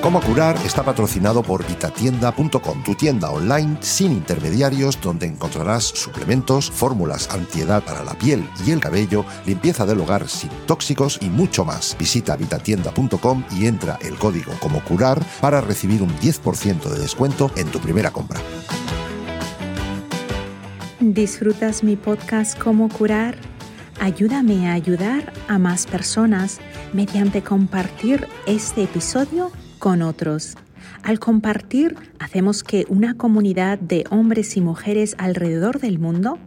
Cómo curar está patrocinado por vitatienda.com, tu tienda online sin intermediarios donde encontrarás suplementos, fórmulas antiedad para la piel y el cabello, limpieza del hogar sin tóxicos y mucho más. Visita vitatienda.com y entra el código como curar para recibir un 10% de descuento en tu primera compra. ¿Disfrutas mi podcast Cómo curar? Ayúdame a ayudar a más personas mediante compartir este episodio con otros. Al compartir, hacemos que una comunidad de hombres y mujeres alrededor del mundo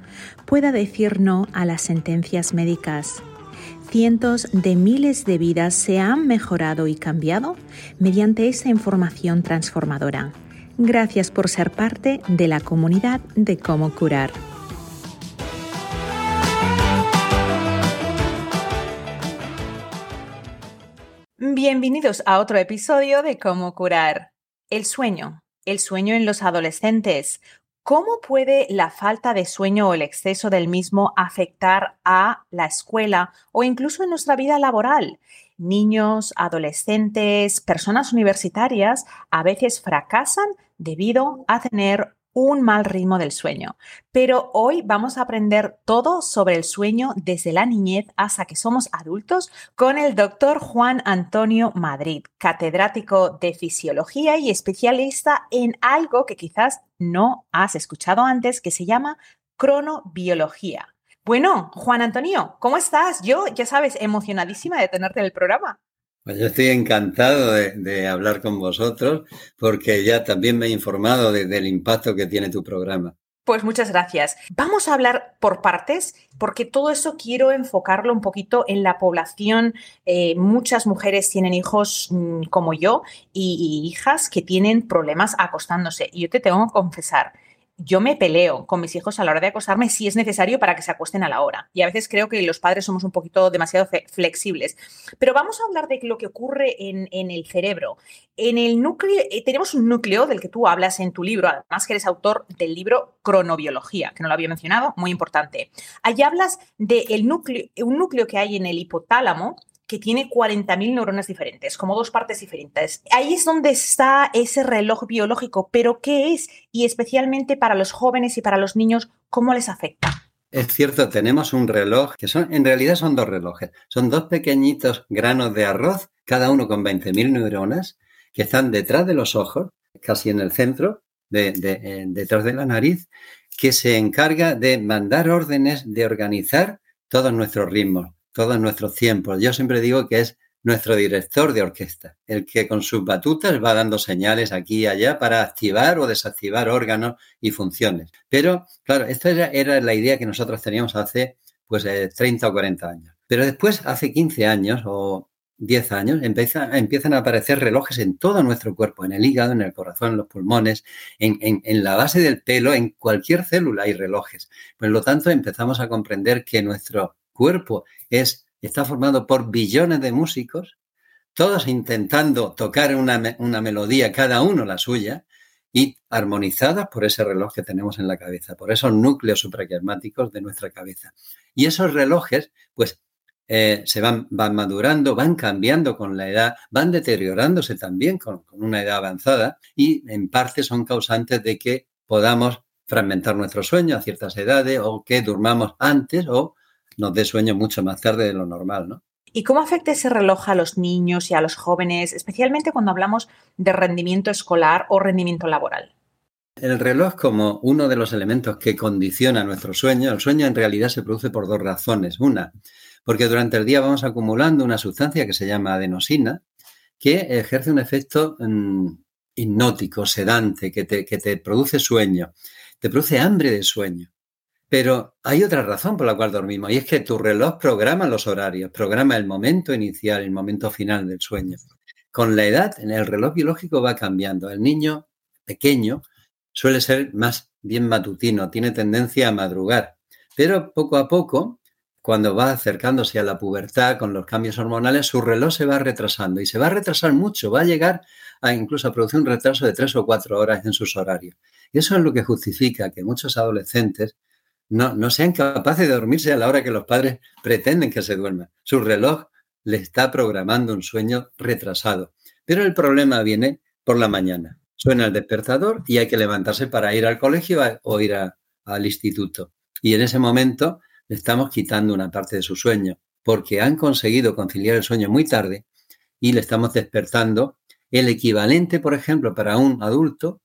pueda decir no a las sentencias médicas. Cientos de miles de vidas se han mejorado y cambiado mediante esa información transformadora. Gracias por ser parte de la comunidad de cómo curar. Bienvenidos a otro episodio de Cómo curar el sueño, el sueño en los adolescentes. ¿Cómo puede la falta de sueño o el exceso del mismo afectar a la escuela o incluso en nuestra vida laboral? Niños, adolescentes, personas universitarias a veces fracasan debido a tener un mal ritmo del sueño. Pero hoy vamos a aprender todo sobre el sueño desde la niñez hasta que somos adultos con el doctor Juan Antonio Madrid, catedrático de fisiología y especialista en algo que quizás no has escuchado antes, que se llama cronobiología. Bueno, Juan Antonio, ¿cómo estás? Yo, ya sabes, emocionadísima de tenerte en el programa. Pues yo estoy encantado de, hablar con vosotros porque ya también me he informado del impacto que tiene tu programa. Pues muchas gracias. Vamos a hablar por partes porque todo eso quiero enfocarlo un poquito en la población. Eh, muchas mujeres tienen hijos mm, como yo y, y hijas que tienen problemas acostándose. Y yo te tengo que confesar, yo me peleo con mis hijos a la hora de acostarme si es necesario para que se acuesten a la hora. Y a veces creo que los padres somos un poquito demasiado flexibles. Pero vamos a hablar de lo que ocurre en, el cerebro. En el núcleo, eh, tenemos un núcleo del que tú hablas en tu libro, además que eres autor del libro Cronobiología, que no lo había mencionado, muy importante. Allí hablas de núcleo, un núcleo que hay en el hipotálamo, que tiene 40.000 neuronas diferentes, como dos partes diferentes. Ahí es donde está ese reloj biológico, pero ¿qué es? Y especialmente para los jóvenes y para los niños, ¿cómo les afecta? Es cierto, tenemos un reloj que son, en realidad son dos relojes. Son dos pequeñitos granos de arroz, cada uno con 20.000 neuronas, que están detrás de los ojos, casi en el centro, eh, detrás de la nariz, que se encarga de mandar órdenes, de organizar todos nuestros ritmos todos nuestros tiempos. Yo siempre digo que es nuestro director de orquesta, el que con sus batutas va dando señales aquí y allá para activar o desactivar órganos y funciones. Pero, claro, esta era, la idea que nosotros teníamos hace pues 30 eh, o 40 años. Pero después, hace 15 años o 10 años, empiezan a aparecer relojes en todo nuestro cuerpo, en el hígado, en el corazón, en los pulmones, en, en la base del pelo, en cualquier célula hay relojes. Por lo tanto, empezamos a comprender que nuestro cuerpo es, está formado por billones de músicos, todos intentando tocar una, una melodía, cada uno la suya, y armonizadas por ese reloj que tenemos en la cabeza, por esos núcleos supraquiasmáticos de nuestra cabeza. Y esos relojes, pues, eh, se van, van, madurando, van cambiando con la edad, van deteriorándose también con, con, una edad avanzada y en parte son causantes de que podamos fragmentar nuestro sueño a ciertas edades o que durmamos antes o nos dé sueño mucho más tarde de lo normal, ¿no? ¿Y cómo afecta ese reloj a los niños y a los jóvenes, especialmente cuando hablamos de rendimiento escolar o rendimiento laboral? El reloj como uno de los elementos que condiciona nuestro sueño, el sueño en realidad se produce por dos razones. Una, porque durante el día vamos acumulando una sustancia que se llama adenosina, que ejerce un efecto mm, hipnótico, sedante, que te, que te produce sueño, te produce hambre de sueño. Pero hay otra razón por la cual dormimos y es que tu reloj programa los horarios, programa el momento inicial, el momento final del sueño. Con la edad, el reloj biológico va cambiando. El niño pequeño suele ser más bien matutino, tiene tendencia a madrugar. Pero poco a poco, cuando va acercándose a la pubertad con los cambios hormonales, su reloj se va retrasando y se va a retrasar mucho, va a llegar a incluso a producir un retraso de tres o cuatro horas en sus horarios. Y eso es lo que justifica que muchos adolescentes no, no sean capaces de dormirse a la hora que los padres pretenden que se duerman. Su reloj le está programando un sueño retrasado. Pero el problema viene por la mañana. Suena el despertador y hay que levantarse para ir al colegio o ir al instituto. Y en ese momento le estamos quitando una parte de su sueño, porque han conseguido conciliar el sueño muy tarde y le estamos despertando el equivalente, por ejemplo, para un adulto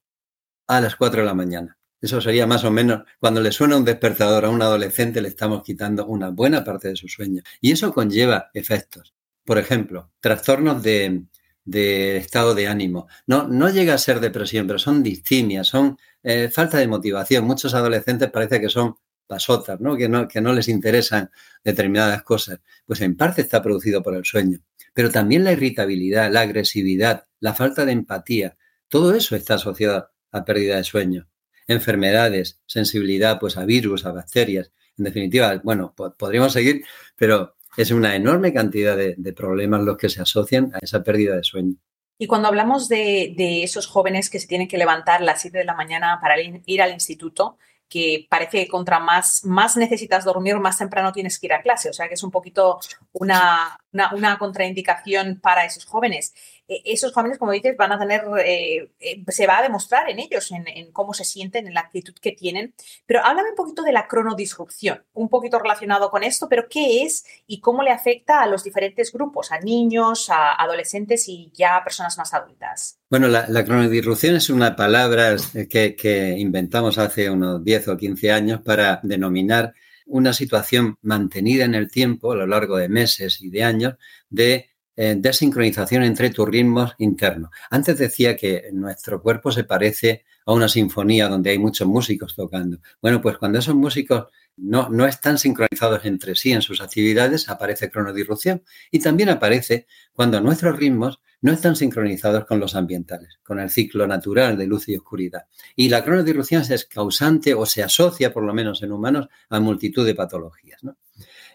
a las 4 de la mañana. Eso sería más o menos, cuando le suena un despertador a un adolescente, le estamos quitando una buena parte de su sueño. Y eso conlleva efectos. Por ejemplo, trastornos de, estado de ánimo. No, no llega a ser depresión, pero son distimias, son eh, falta de motivación. Muchos adolescentes parece que son pasotas, ¿no? Que, ¿no? que no les interesan determinadas cosas. Pues en parte está producido por el sueño. Pero también la irritabilidad, la agresividad, la falta de empatía, todo eso está asociado a pérdida de sueño enfermedades, sensibilidad pues a virus, a bacterias. En definitiva, bueno, podríamos seguir, pero es una enorme cantidad de, problemas los que se asocian a esa pérdida de sueño. Y cuando hablamos de, esos jóvenes que se tienen que levantar a las 7 de la mañana para ir al instituto, que parece que contra más, más necesitas dormir, más temprano tienes que ir a clase. O sea que es un poquito una, una, contraindicación para esos jóvenes. E, esos jóvenes, como dices, van a tener, eh, eh, se va a demostrar en ellos, en, cómo se sienten, en la actitud que tienen. Pero háblame un poquito de la cronodisrupción, un poquito relacionado con esto, pero ¿qué es y cómo le afecta a los diferentes grupos, a niños, a adolescentes y ya a personas más adultas? Bueno, la, la cronodisrupción es una palabra que, que inventamos hace unos 10 o 15 años para denominar una situación mantenida en el tiempo, a lo largo de meses y de años, de eh, desincronización entre tus ritmos internos. Antes decía que nuestro cuerpo se parece a una sinfonía donde hay muchos músicos tocando. Bueno, pues cuando esos músicos no, no están sincronizados entre sí en sus actividades, aparece cronodirrupción. Y también aparece cuando nuestros ritmos no están sincronizados con los ambientales, con el ciclo natural de luz y oscuridad. Y la cronodirrupción es causante o se asocia, por lo menos en humanos, a multitud de patologías.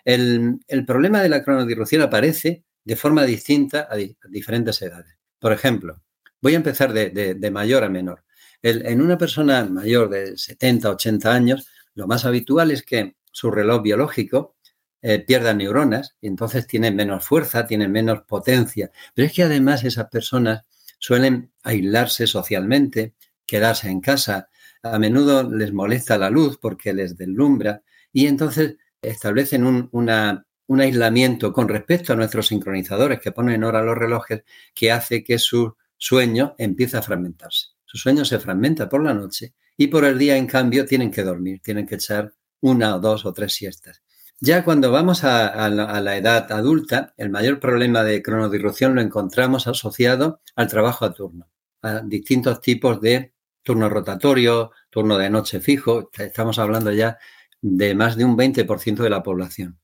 El, el, problema de la cronodirrupción aparece de forma distinta a, diferentes edades. Por ejemplo, voy a empezar de, mayor a menor. en una persona mayor de 70, 80 años, lo más habitual es que su reloj biológico eh, pierda neuronas y entonces tiene menos fuerza, tiene menos potencia. Pero es que además esas personas suelen aislarse socialmente, quedarse en casa. A menudo les molesta la luz porque les deslumbra y entonces establecen un, una, un aislamiento con respecto a nuestros sincronizadores que ponen en hora los relojes que hace que su sueño empiece a fragmentarse. Su sueño se fragmenta por la noche y por el día, en cambio, tienen que dormir, tienen que echar una o dos o tres siestas. Ya cuando vamos a, la, edad adulta, el mayor problema de cronodirrupción lo encontramos asociado al trabajo a turno, a distintos tipos de turno rotatorio, turno de noche fijo. Estamos hablando ya de más de un 20% de la población.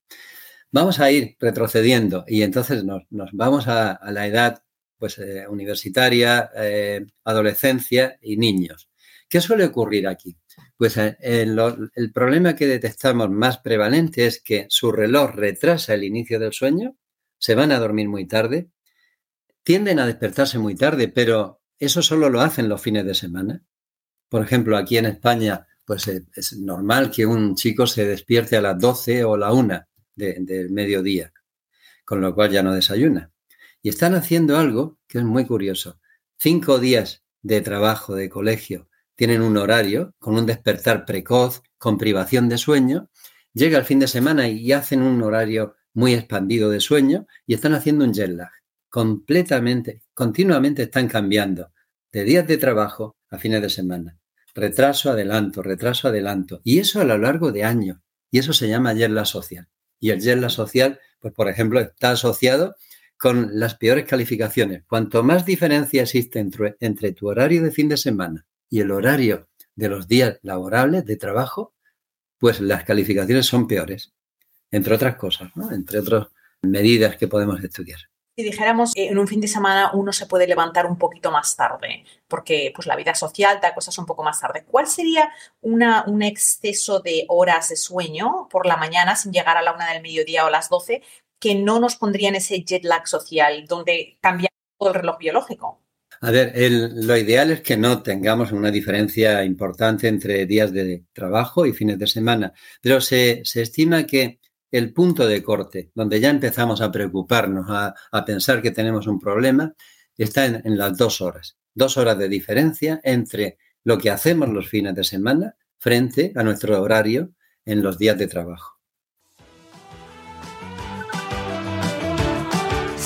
Vamos a ir retrocediendo y entonces nos, vamos a, la edad pues, eh, universitaria, eh, adolescencia y niños. ¿Qué suele ocurrir aquí? Pues eh, el, problema que detectamos más prevalente es que su reloj retrasa el inicio del sueño, se van a dormir muy tarde, tienden a despertarse muy tarde, pero eso solo lo hacen los fines de semana. Por ejemplo, aquí en España, pues es normal que un chico se despierte a las 12 o la 1 del mediodía, con lo cual ya no desayuna. Y están haciendo algo que es muy curioso. Cinco días de trabajo, de colegio, tienen un horario con un despertar precoz, con privación de sueño, llega el fin de semana y hacen un horario muy expandido de sueño y están haciendo un jet lag. Completamente, continuamente están cambiando de días de trabajo a fines de semana. Retraso, adelanto, retraso, adelanto. Y eso a lo largo de años. Y eso se llama jet lag social. Y el jet social, pues por ejemplo, está asociado con las peores calificaciones. Cuanto más diferencia existe entre, tu horario de fin de semana y el horario de los días laborables de trabajo, pues las calificaciones son peores, entre otras cosas, ¿no? entre otras medidas que podemos estudiar. Si dijéramos que en un fin de semana uno se puede levantar un poquito más tarde, porque pues la vida social da cosas un poco más tarde, ¿cuál sería una, un exceso de horas de sueño por la mañana sin llegar a la una del mediodía o las 12 que no nos pondría en ese jet lag social donde cambia todo el reloj biológico? A ver, lo ideal es que no tengamos una diferencia importante entre días de trabajo y fines de semana, pero se, se estima que el punto de corte, donde ya empezamos a preocuparnos, a, pensar que tenemos un problema, está en, las dos horas. Dos horas de diferencia entre lo que hacemos los fines de semana frente a nuestro horario en los días de trabajo.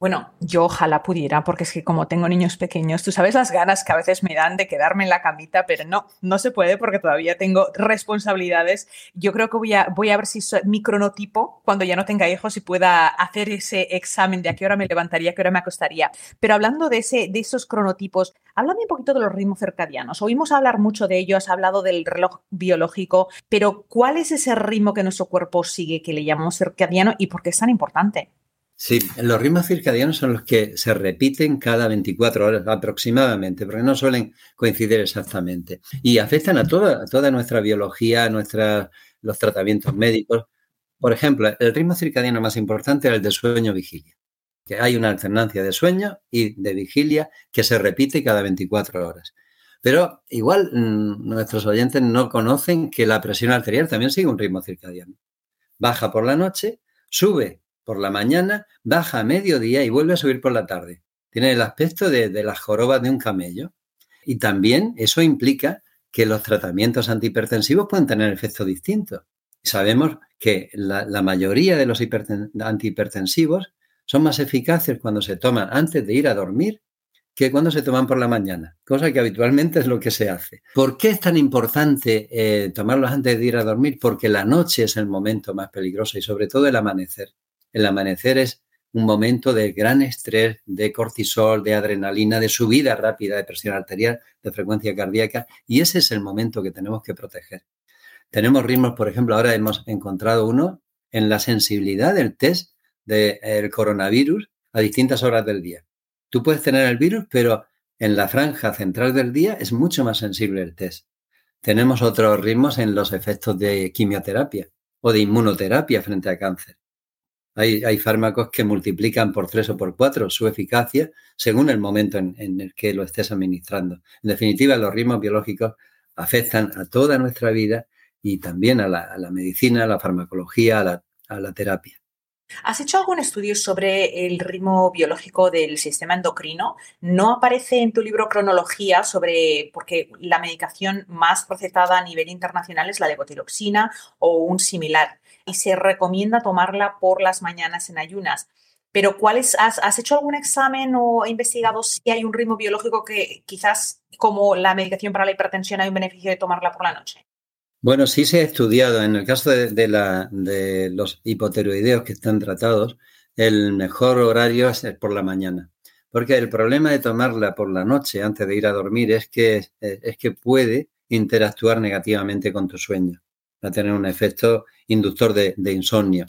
Bueno, yo ojalá pudiera, porque es que como tengo niños pequeños, tú sabes las ganas que a veces me dan de quedarme en la camita, pero no, no se puede porque todavía tengo responsabilidades. Yo creo que voy a, voy a ver si soy mi cronotipo, cuando ya no tenga hijos, y pueda hacer ese examen de a qué hora me levantaría, qué hora me acostaría. Pero hablando de, ese, de esos cronotipos, háblame un poquito de los ritmos circadianos. Oímos hablar mucho de ello, has hablado del reloj biológico, pero ¿cuál es ese ritmo que nuestro cuerpo sigue, que le llamamos circadiano y por qué es tan importante? Sí, los ritmos circadianos son los que se repiten cada 24 horas aproximadamente, porque no suelen coincidir exactamente. Y afectan a toda, toda nuestra biología, a los tratamientos médicos. Por ejemplo, el ritmo circadiano más importante es el de sueño-vigilia, que hay una alternancia de sueño y de vigilia que se repite cada 24 horas. Pero igual mm, nuestros oyentes no conocen que la presión arterial también sigue un ritmo circadiano. Baja por la noche, sube por la mañana, baja a mediodía y vuelve a subir por la tarde. Tiene el aspecto de, las jorobas de un camello. Y también eso implica que los tratamientos antihipertensivos pueden tener efectos distintos. Sabemos que la, mayoría de los antihipertensivos son más eficaces cuando se toman antes de ir a dormir que cuando se toman por la mañana, cosa que habitualmente es lo que se hace. ¿Por qué es tan importante eh, tomarlos antes de ir a dormir? Porque la noche es el momento más peligroso y sobre todo el amanecer. El amanecer es un momento de gran estrés, de cortisol, de adrenalina, de subida rápida de presión arterial, de frecuencia cardíaca, y ese es el momento que tenemos que proteger. Tenemos ritmos, por ejemplo, ahora hemos encontrado uno en la sensibilidad del test del coronavirus a distintas horas del día. Tú puedes tener el virus, pero en la franja central del día es mucho más sensible el test. Tenemos otros ritmos en los efectos de quimioterapia o de inmunoterapia frente a cáncer. Hay, fármacos que multiplican por tres o por cuatro su eficacia según el momento en, el que lo estés administrando. En definitiva, los ritmos biológicos afectan a toda nuestra vida y también a la, medicina, a la farmacología, a la, terapia. ¿Has hecho algún estudio sobre el ritmo biológico del sistema endocrino? No aparece en tu libro cronología sobre, porque la medicación más recetada a nivel internacional es la levotiroxina o un similar y se recomienda tomarla por las mañanas en ayunas. Pero ¿cuáles has, has hecho algún examen o investigado si hay un ritmo biológico que quizás como la medicación para la hipertensión hay un beneficio de tomarla por la noche? Bueno, sí se ha estudiado. En el caso de, los hipotiroideos que están tratados, el mejor horario es por la mañana. Porque el problema de tomarla por la noche antes de ir a dormir es que, es que puede interactuar negativamente con tu sueño va a tener un efecto inductor de, insomnio.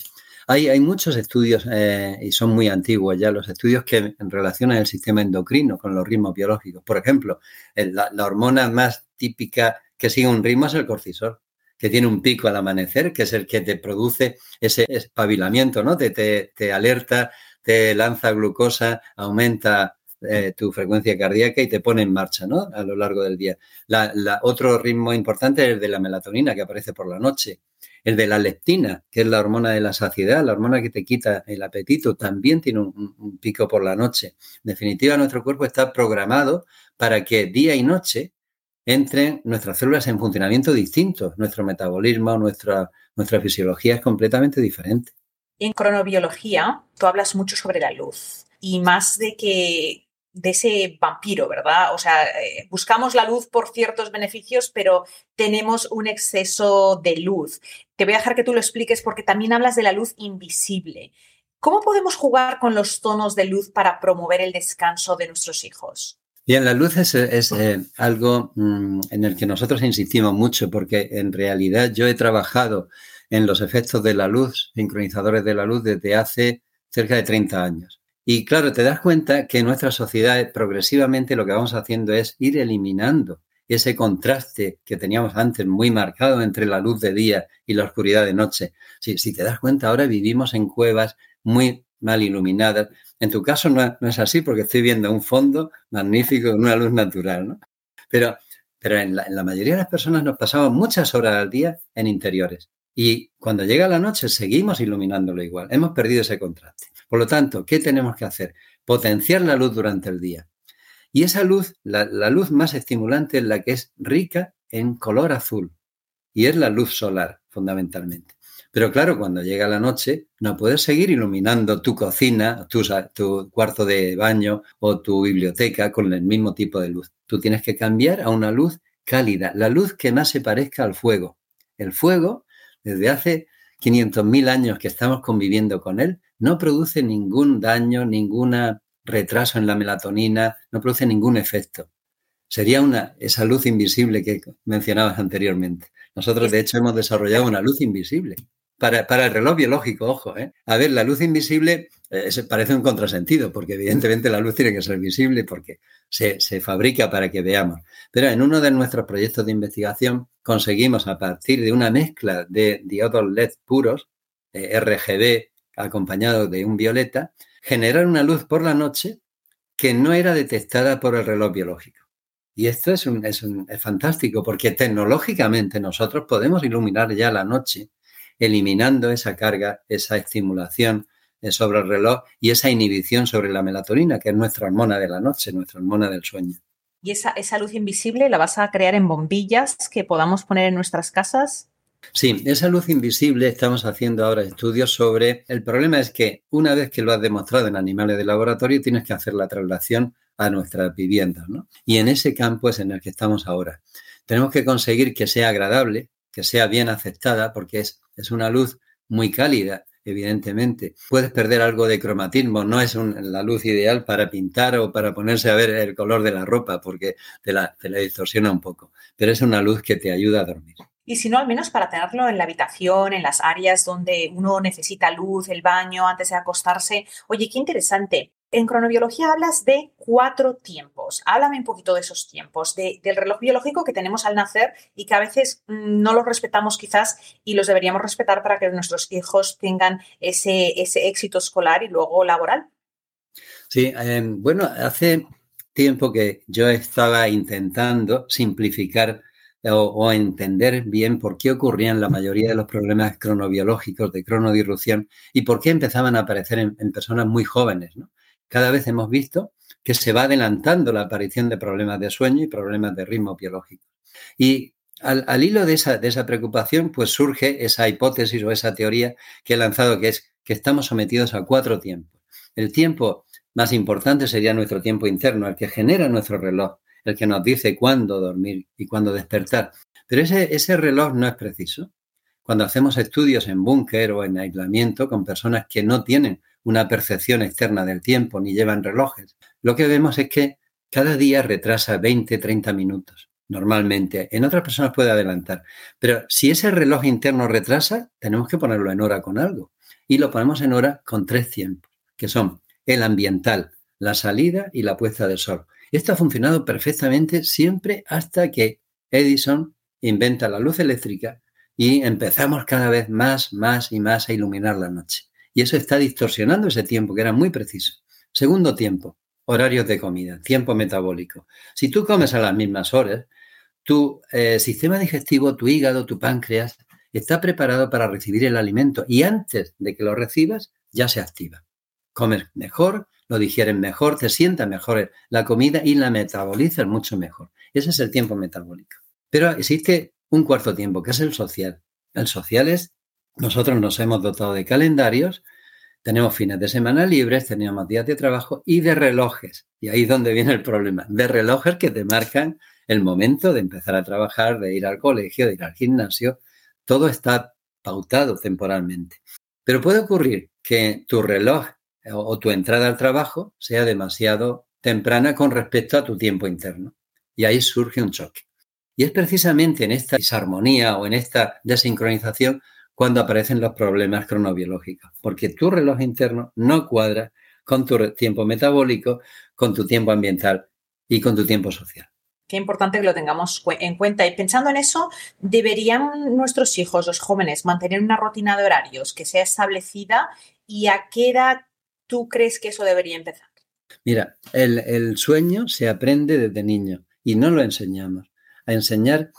Hay, hay, muchos estudios, eh, y son muy antiguos ya, los estudios que relacionan el sistema endocrino con los ritmos biológicos. Por ejemplo, la, hormona más típica que sigue un ritmo es el cortisol, que tiene un pico al amanecer, que es el que te produce ese espabilamiento, ¿no? Te, te, te alerta, te lanza glucosa, aumenta eh, tu frecuencia cardíaca y te pone en marcha ¿no? a lo largo del día. La, otro ritmo importante es el de la melatonina que aparece por la noche. El de la leptina, que es la hormona de la saciedad, la hormona que te quita el apetito, también tiene un, pico por la noche. En definitiva, nuestro cuerpo está programado para que día y noche entren nuestras células en funcionamiento distinto. Nuestro metabolismo, nuestra, nuestra fisiología es completamente diferente. En cronobiología, tú hablas mucho sobre la luz y más de que de ese vampiro, ¿verdad? O sea, eh, buscamos la luz por ciertos beneficios, pero tenemos un exceso de luz. Te voy a dejar que tú lo expliques porque también hablas de la luz invisible. ¿Cómo podemos jugar con los tonos de luz para promover el descanso de nuestros hijos? Bien, la luz es, eh, algo mm, en el que nosotros insistimos mucho porque en realidad yo he trabajado en los efectos de la luz, sincronizadores de la luz, desde hace cerca de 30 años. Y claro, te das cuenta que en nuestra sociedad progresivamente lo que vamos haciendo es ir eliminando ese contraste que teníamos antes muy marcado entre la luz de día y la oscuridad de noche. Si, te das cuenta, ahora vivimos en cuevas muy mal iluminadas. En tu caso no, es así porque estoy viendo un fondo magnífico con una luz natural, ¿no? Pero, pero en, la, en la mayoría de las personas nos pasamos muchas horas al día en interiores. Y cuando llega la noche seguimos iluminándolo igual. Hemos perdido ese contraste. Por lo tanto, ¿qué tenemos que hacer? Potenciar la luz durante el día. Y esa luz, la, luz más estimulante es la que es rica en color azul. Y es la luz solar, fundamentalmente. Pero claro, cuando llega la noche, no puedes seguir iluminando tu cocina, tu, tu, cuarto de baño o tu biblioteca con el mismo tipo de luz. Tú tienes que cambiar a una luz cálida, la luz que más se parezca al fuego. El fuego, desde hace 500.000 años que estamos conviviendo con él, no produce ningún daño, ningún retraso en la melatonina, no produce ningún efecto. Sería una, esa luz invisible que mencionabas anteriormente. Nosotros, de hecho, hemos desarrollado una luz invisible. Para, para el reloj biológico, ojo, ¿eh? A ver, la luz invisible eh, parece un contrasentido, porque evidentemente la luz tiene que ser visible porque se, se fabrica para que veamos. Pero en uno de nuestros proyectos de investigación conseguimos, a partir de una mezcla de diodos LED puros, RGB acompañado de un violeta, generar una luz por la noche que no era detectada por el reloj biológico. Y esto es, un, es, un, es fantástico porque tecnológicamente nosotros podemos iluminar ya la noche eliminando esa carga, esa estimulación eh, sobre el reloj y esa inhibición sobre la melatonina, que es nuestra hormona de la noche, nuestra hormona del sueño. ¿Y esa, esa luz invisible la vas a crear en bombillas que podamos poner en nuestras casas? Sí, esa luz invisible estamos haciendo ahora estudios sobre. El problema es que una vez que lo has demostrado en animales de laboratorio, tienes que hacer la traslación a nuestras viviendas, ¿no? Y en ese campo es en el que estamos ahora. Tenemos que conseguir que sea agradable, que sea bien aceptada, porque es, es una luz muy cálida, evidentemente. Puedes perder algo de cromatismo, no es la luz ideal para pintar o para ponerse a ver el color de la ropa, porque la, te la distorsiona un poco, pero es una luz que te ayuda a dormir y si no, al menos para tenerlo en la habitación, en las áreas donde uno necesita luz, el baño, antes de acostarse. Oye, qué interesante. En cronobiología hablas de cuatro tiempos. Háblame un poquito de esos tiempos, de, del reloj biológico que tenemos al nacer y que a veces mm, no los respetamos quizás y los deberíamos respetar para que nuestros hijos tengan ese, éxito escolar y luego laboral. Sí, eh, bueno, hace tiempo que yo estaba intentando simplificar o, entender bien por qué ocurrían la mayoría de los problemas cronobiológicos de cronodirrupción y por qué empezaban a aparecer en, personas muy jóvenes. Cada vez hemos visto que se va adelantando la aparición de problemas de sueño y problemas de ritmo biológico. Y al, hilo de esa, de esa preocupación, pues surge esa hipótesis o esa teoría que he lanzado, que es que estamos sometidos a cuatro tiempos. El tiempo más importante sería nuestro tiempo interno, el que genera nuestro reloj, el que nos dice cuándo dormir y cuándo despertar. Pero ese, ese reloj no es preciso. Cuando hacemos estudios en búnker o en aislamiento con personas que no tienen una percepción externa del tiempo ni llevan relojes, lo que vemos es que cada día retrasa 20, 30 minutos, normalmente. En otras personas puede adelantar. Pero si ese reloj interno retrasa, tenemos que ponerlo en hora con algo. Y lo ponemos en hora con tres tiempos, que son el ambiental, la salida y la puesta del sol. Esto ha funcionado perfectamente siempre hasta que Edison inventa la luz eléctrica y empezamos cada vez más, más y más a iluminar la noche. Y eso está distorsionando ese tiempo, que era muy preciso. Segundo tiempo, horarios de comida, tiempo metabólico. Si tú comes a las mismas horas, tu eh, sistema digestivo, tu hígado, tu páncreas, está preparado para recibir el alimento y antes de que lo recibas, ya se activa. Comes mejor, lo digieren mejor, te sienta mejor la comida y la metabolizan mucho mejor. Ese es el tiempo metabólico. Pero existe un cuarto tiempo, que es el social. El social es, nosotros nos hemos dotado de calendarios Tenemos fines de semana libres, tenemos días de trabajo y de relojes. Y ahí es donde viene el problema. De relojes que te marcan el momento de empezar a trabajar, de ir al colegio, de ir al gimnasio. Todo está pautado temporalmente. Pero puede ocurrir que tu reloj o tu entrada al trabajo sea demasiado temprana con respecto a tu tiempo interno. Y ahí surge un choque. Y es precisamente en esta disarmonía o en esta desincronización cuando aparecen los problemas cronobiológicos, porque tu reloj interno no cuadra con tu tiempo metabólico, con tu tiempo ambiental y con tu tiempo social. Qué importante que lo tengamos en cuenta. Y pensando en eso, ¿deberían nuestros hijos, los jóvenes, mantener una rutina de horarios que sea establecida? ¿Y a qué edad tú crees que eso debería empezar? Mira, el, el sueño se aprende desde niño y no lo enseñamos. A enseñar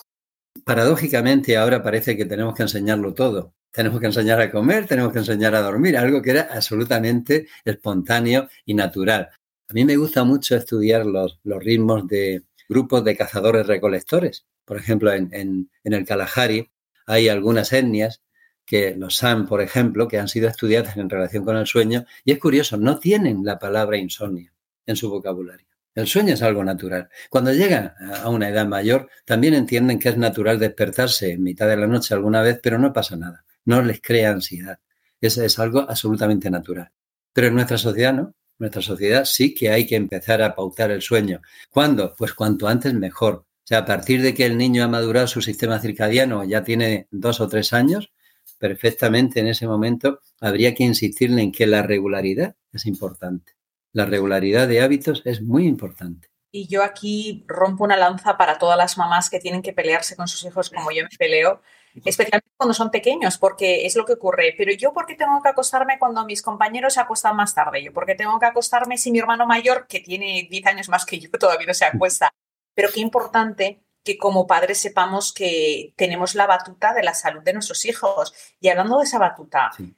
paradójicamente ahora parece que tenemos que enseñarlo todo. Tenemos que enseñar a comer, tenemos que enseñar a dormir, algo que era absolutamente espontáneo y natural. A mí me gusta mucho estudiar los, los ritmos de grupos de cazadores recolectores. Por ejemplo, en, en, el Kalahari hay algunas etnias que los San, por ejemplo, que han sido estudiadas en relación con el sueño, y es curioso, no tienen la palabra insomnio en su vocabulario. El sueño es algo natural. Cuando llegan a una edad mayor, también entienden que es natural despertarse en mitad de la noche alguna vez, pero no pasa nada. No les crea ansiedad. Eso es algo absolutamente natural. Pero en nuestra sociedad no. En nuestra sociedad sí que hay que empezar a pautar el sueño. ¿Cuándo? Pues cuanto antes mejor. O sea, a partir de que el niño ha madurado su sistema circadiano, ya tiene dos o tres años, perfectamente en ese momento habría que insistirle en que la regularidad es importante. La regularidad de hábitos es muy importante. Y yo aquí rompo una lanza para todas las mamás que tienen que pelearse con sus hijos como yo me peleo, especialmente cuando son pequeños, porque es lo que ocurre. Pero yo, ¿por qué tengo que acostarme cuando mis compañeros se acuestan más tarde? Yo, ¿por qué tengo que acostarme si mi hermano mayor, que tiene 10 años más que yo, todavía no se acuesta? Pero qué importante que como padres sepamos que tenemos la batuta de la salud de nuestros hijos. Y hablando de esa batuta, sí.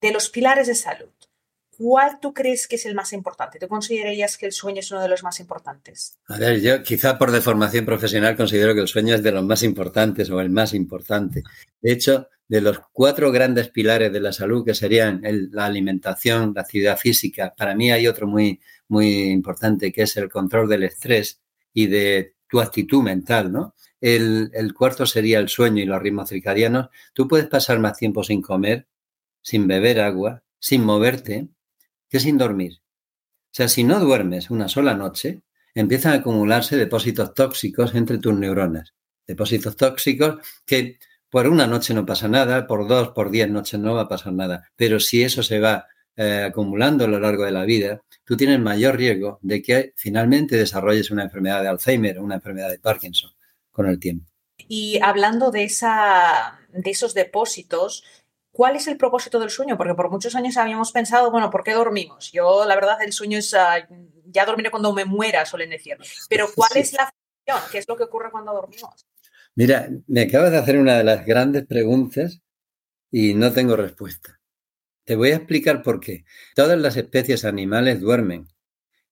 de los pilares de salud, ¿cuál tú crees que es el más importante? ¿Tú considerarías que el sueño es uno de los más importantes? A ver, yo quizá por deformación profesional considero que el sueño es de los más importantes o el más importante. De hecho, de los cuatro grandes pilares de la salud, que serían la alimentación, la actividad física, para mí hay otro muy, muy importante, que es el control del estrés y de tu actitud mental, ¿no? El, el cuarto sería el sueño y los ritmos circadianos. Tú puedes pasar más tiempo sin comer, sin beber agua, sin moverte, que sin dormir. O sea, si no duermes una sola noche, empiezan a acumularse depósitos tóxicos entre tus neuronas. Depósitos tóxicos que por una noche no pasa nada, por dos, por diez noches no va a pasar nada. Pero si eso se va eh, acumulando a lo largo de la vida, tú tienes mayor riesgo de que finalmente desarrolles una enfermedad de Alzheimer o una enfermedad de Parkinson con el tiempo. Y hablando de, esa, de esos depósitos, ¿Cuál es el propósito del sueño? Porque por muchos años habíamos pensado, bueno, ¿por qué dormimos? Yo, la verdad, el sueño es, uh, ya dormiré cuando me muera, suelen decir. Pero ¿cuál sí. es la función? ¿Qué es lo que ocurre cuando dormimos? Mira, me acabas de hacer una de las grandes preguntas y no tengo respuesta. Te voy a explicar por qué. Todas las especies animales duermen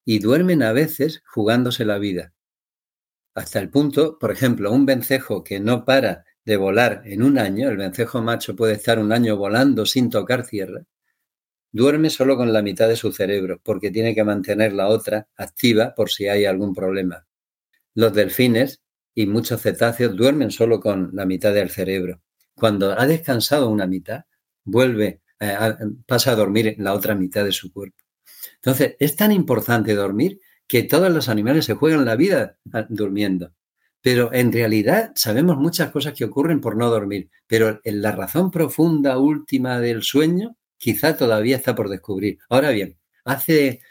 y duermen a veces jugándose la vida. Hasta el punto, por ejemplo, un vencejo que no para de volar en un año, el vencejo macho puede estar un año volando sin tocar tierra, duerme solo con la mitad de su cerebro, porque tiene que mantener la otra activa por si hay algún problema. Los delfines y muchos cetáceos duermen solo con la mitad del cerebro. Cuando ha descansado una mitad, vuelve, eh, pasa a dormir la otra mitad de su cuerpo. Entonces, es tan importante dormir que todos los animales se juegan la vida ah, durmiendo. Pero en realidad sabemos muchas cosas que ocurren por no dormir, pero en la razón profunda última del sueño quizá todavía está por descubrir. Ahora bien, hace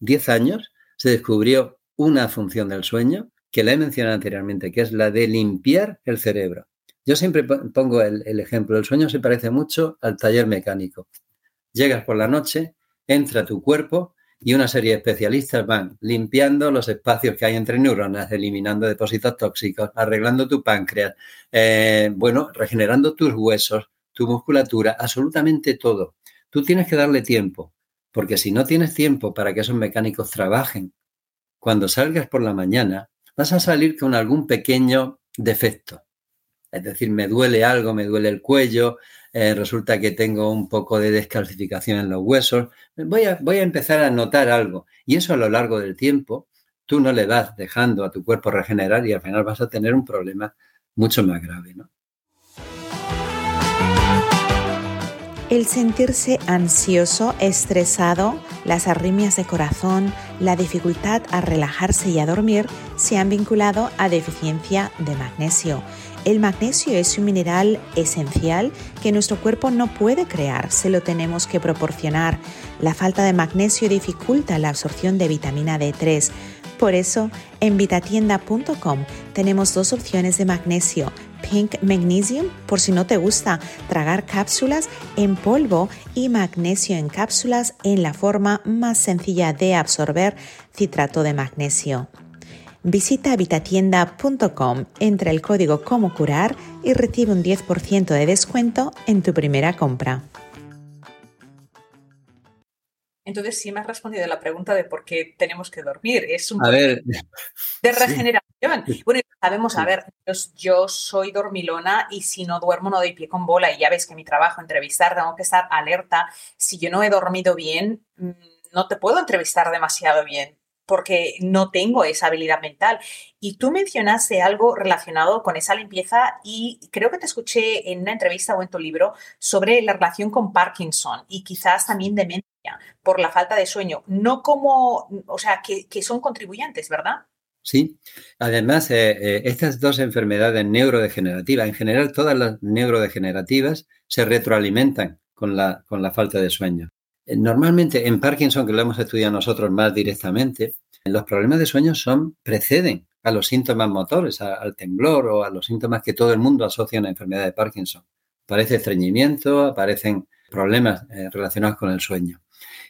10 años se descubrió una función del sueño que la he mencionado anteriormente, que es la de limpiar el cerebro. Yo siempre pongo el, el ejemplo, el sueño se parece mucho al taller mecánico. Llegas por la noche, entra tu cuerpo, y una serie de especialistas van limpiando los espacios que hay entre neuronas, eliminando depósitos tóxicos, arreglando tu páncreas, eh, bueno, regenerando tus huesos, tu musculatura, absolutamente todo. Tú tienes que darle tiempo, porque si no tienes tiempo para que esos mecánicos trabajen, cuando salgas por la mañana, vas a salir con algún pequeño defecto. Es decir, me duele algo, me duele el cuello, eh, resulta que tengo un poco de descalcificación en los huesos. Voy a, voy a empezar a notar algo. Y eso a lo largo del tiempo, tú no le vas dejando a tu cuerpo regenerar y al final vas a tener un problema mucho más grave, ¿no? El sentirse ansioso, estresado, las arritmias de corazón, la dificultad a relajarse y a dormir se han vinculado a deficiencia de magnesio. El magnesio es un mineral esencial que nuestro cuerpo no puede crear, se lo tenemos que proporcionar. La falta de magnesio dificulta la absorción de vitamina D3. Por eso, en vitatienda.com tenemos dos opciones de magnesio, Pink Magnesium, por si no te gusta tragar cápsulas en polvo y magnesio en cápsulas en la forma más sencilla de absorber citrato de magnesio. Visita vitatienda.com, entra el código Como Curar y recibe un 10% de descuento en tu primera compra. Entonces sí me has respondido a la pregunta de por qué tenemos que dormir. Es un a ver, de regeneración. Bueno, sabemos, a ver, yo, soy dormilona y si no duermo no doy pie con bola y ya ves que mi trabajo, entrevistar, tengo que estar alerta. Si yo no he dormido bien, mm, no te puedo entrevistar demasiado bien porque no tengo esa habilidad mental. Y tú mencionaste algo relacionado con esa limpieza y creo que te escuché en una entrevista o en tu libro sobre la relación con Parkinson y quizás también demencia por la falta de sueño, no como, o sea, que, son contribuyentes, ¿verdad? Sí, además, eh, eh, estas dos enfermedades neurodegenerativas, en general todas las neurodegenerativas, se retroalimentan con la, con la falta de sueño. Normalmente en Parkinson, que lo hemos estudiado nosotros más directamente, los problemas de sueño son, preceden a los síntomas motores, al temblor o a los síntomas que todo el mundo asocia a una enfermedad de Parkinson. Aparece estreñimiento, aparecen problemas eh, relacionados con el sueño.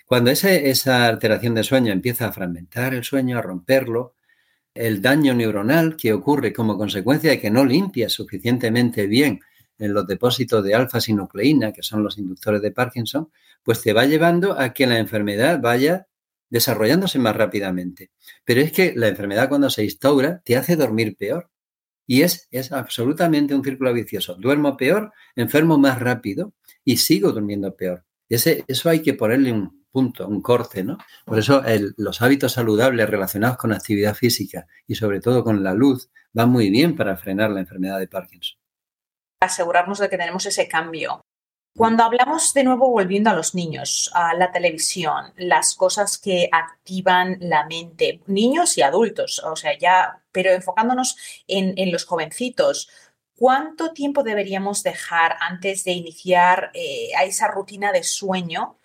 Cuando esa alteración de sueño empieza a fragmentar el sueño, a romperlo, el daño neuronal que ocurre como consecuencia de que no limpia suficientemente bien en los depósitos de alfa-sinucleína, que son los inductores de Parkinson, pues te va llevando a que la enfermedad vaya desarrollándose más rápidamente. Pero es que la enfermedad cuando se instaura te hace dormir peor. Y es, es absolutamente un círculo vicioso. Duermo peor, enfermo más rápido y sigo durmiendo peor. Ese, eso hay que ponerle un punto, un corte, ¿no? Por eso los hábitos saludables relacionados con actividad física y sobre todo con la luz van muy bien para frenar la enfermedad de Parkinson asegurarnos de que tenemos ese cambio. Cuando hablamos de nuevo, volviendo a los niños, a la televisión, las cosas que activan la mente, niños y adultos, o sea, ya, pero enfocándonos en, los jovencitos, ¿cuánto tiempo deberíamos dejar antes de iniciar eh, a esa rutina de sueño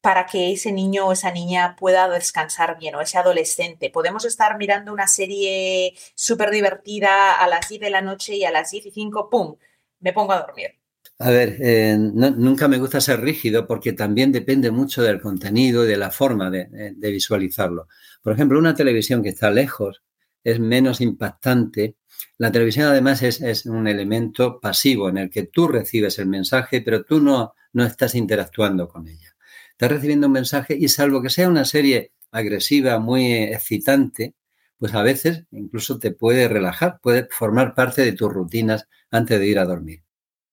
para que ese niño o esa niña pueda descansar bien o ese adolescente. Podemos estar mirando una serie súper divertida a las 10 de la noche y a las 10 y 5, ¡pum!, me pongo a dormir. A ver, eh, nunca me gusta ser rígido porque también depende mucho del contenido y de la forma de, visualizarlo. Por ejemplo, una televisión que está lejos es menos impactante. La televisión además es, un elemento pasivo en el que tú recibes el mensaje, pero tú no, no estás interactuando con ella. Estás recibiendo un mensaje y salvo que sea una serie agresiva, muy excitante, pues a veces incluso te puede relajar, puede formar parte de tus rutinas antes de ir a dormir.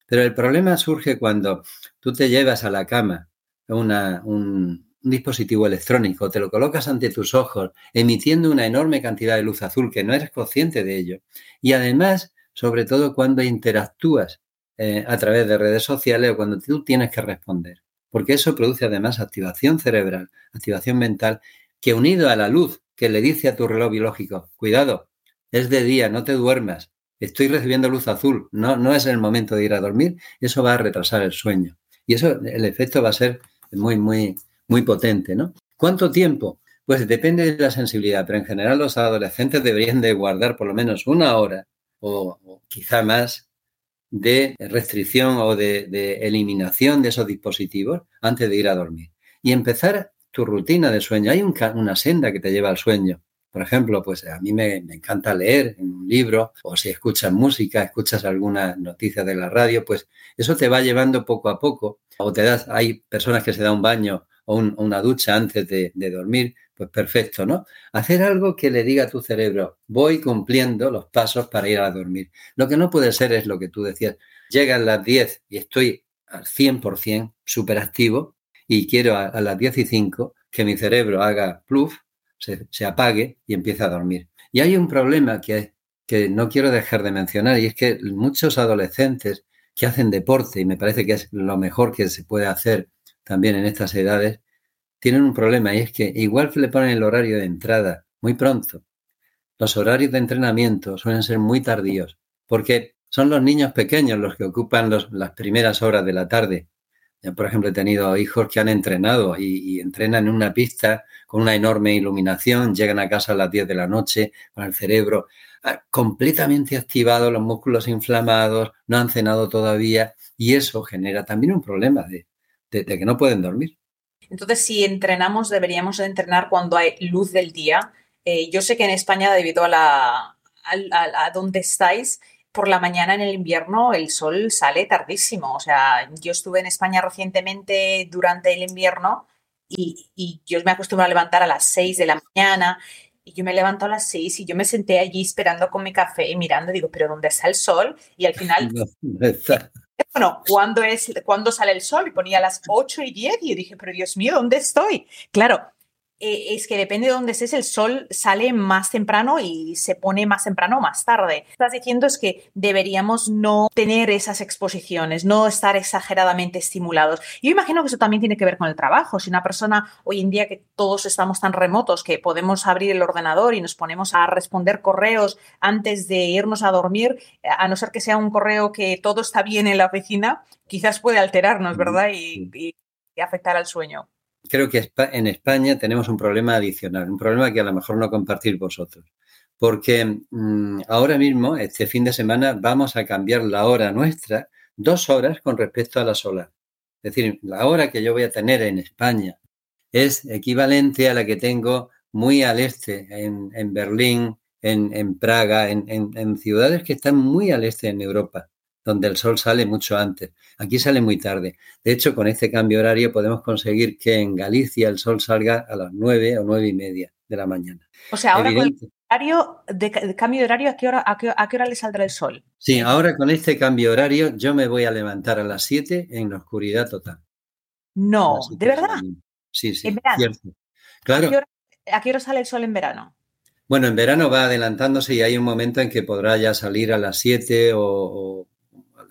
Pero el problema surge cuando tú te llevas a la cama un, dispositivo electrónico, te lo colocas ante tus ojos, emitiendo una enorme cantidad de luz azul que no eres consciente de ello. Y además, sobre todo cuando interactúas eh, a través de redes sociales o cuando tú tienes que responder. Porque eso produce además activación cerebral, activación mental, que unido a la luz que le dice a tu reloj biológico, cuidado, es de día, no te duermas, estoy recibiendo luz azul, no, no es el momento de ir a dormir, eso va a retrasar el sueño. Y eso, el efecto va a ser muy, muy, muy potente, ¿no? ¿Cuánto tiempo? Pues depende de la sensibilidad, pero en general los adolescentes deberían de guardar por lo menos una hora o, quizá más de restricción o de, de, eliminación de esos dispositivos antes de ir a dormir. Y empezar tu rutina de sueño. Hay una senda que te lleva al sueño. Por ejemplo, pues a mí me, encanta leer en un libro o si escuchas música, escuchas alguna noticia de la radio, pues eso te va llevando poco a poco. O te das, hay personas que se dan un baño o una ducha antes de, dormir, Pues perfecto, ¿no? Hacer algo que le diga a tu cerebro, voy cumpliendo los pasos para ir a dormir. Lo que no puede ser es lo que tú decías, llegan las 10 y estoy al 100% súper activo y quiero a, las 10 y 5 que mi cerebro haga pluf, se, apague y empiece a dormir. Y hay un problema que, que no quiero dejar de mencionar y es que muchos adolescentes que hacen deporte, y me parece que es lo mejor que se puede hacer también en estas edades, tienen un problema y es que igual que le ponen el horario de entrada muy pronto, los horarios de entrenamiento suelen ser muy tardíos porque son los niños pequeños los que ocupan las primeras horas de la tarde. Por ejemplo, he tenido hijos que han entrenado y, entrenan en una pista con una enorme iluminación, llegan a casa a las 10 de la noche con el cerebro ah, completamente activado, los músculos inflamados, no han cenado todavía y eso genera también un problema de que no pueden dormir. Entonces, si entrenamos, deberíamos entrenar cuando hay luz del día. Eh, yo sé que en España, debido a, la, a, donde estáis, por la mañana en el invierno el sol sale tardísimo. O sea, yo estuve en España recientemente durante el invierno y, y yo me acostumbro a levantar a las 6 de la mañana y yo me levanto a las 6 y yo me senté allí esperando con mi café y mirando, digo, pero ¿dónde está el sol? Y al final bueno, ¿cuándo, es, ¿cuándo sale el sol? Y ponía las 8 y 10 y yo dije, pero Dios mío, ¿dónde estoy? Claro, eh, es que depende de dónde estés, el sol sale más temprano y se pone más temprano o más tarde. Estás diciendo es que deberíamos no tener esas exposiciones, no estar exageradamente estimulados. Yo imagino que eso también tiene que ver con el trabajo. Si una persona hoy en día que todos estamos tan remotos que podemos abrir el ordenador y nos ponemos a responder correos antes de irnos a dormir, a no ser que sea un correo que todo está bien en la oficina, quizás puede alterarnos, ¿verdad? y afectar al sueño creo que en España tenemos un problema adicional, un problema que a lo mejor no compartir vosotros. Porque mm, ahora mismo, este fin de semana, vamos a cambiar la hora nuestra dos horas con respecto a la solar. Es decir, la hora que yo voy a tener en España es equivalente a la que tengo muy al este, en, Berlín, en, Praga, en ciudades que están muy al este en Europa donde el sol sale mucho antes. Aquí sale muy tarde. De hecho, con este cambio horario podemos conseguir que en Galicia el sol salga a las nueve o nueve y media de la mañana. O sea, ahora con el horario de, cambio de horario, ¿a qué, hora, a, qué, hora, le saldrá el sol? Sí, ahora con este cambio horario yo me voy a levantar a las 7 en la oscuridad total. No, ¿de verdad? Sí, sí, cierto. Claro. ¿A qué, hora, sale el sol en verano? Bueno, en verano va adelantándose y hay un momento en que podrá ya salir a las 7 o,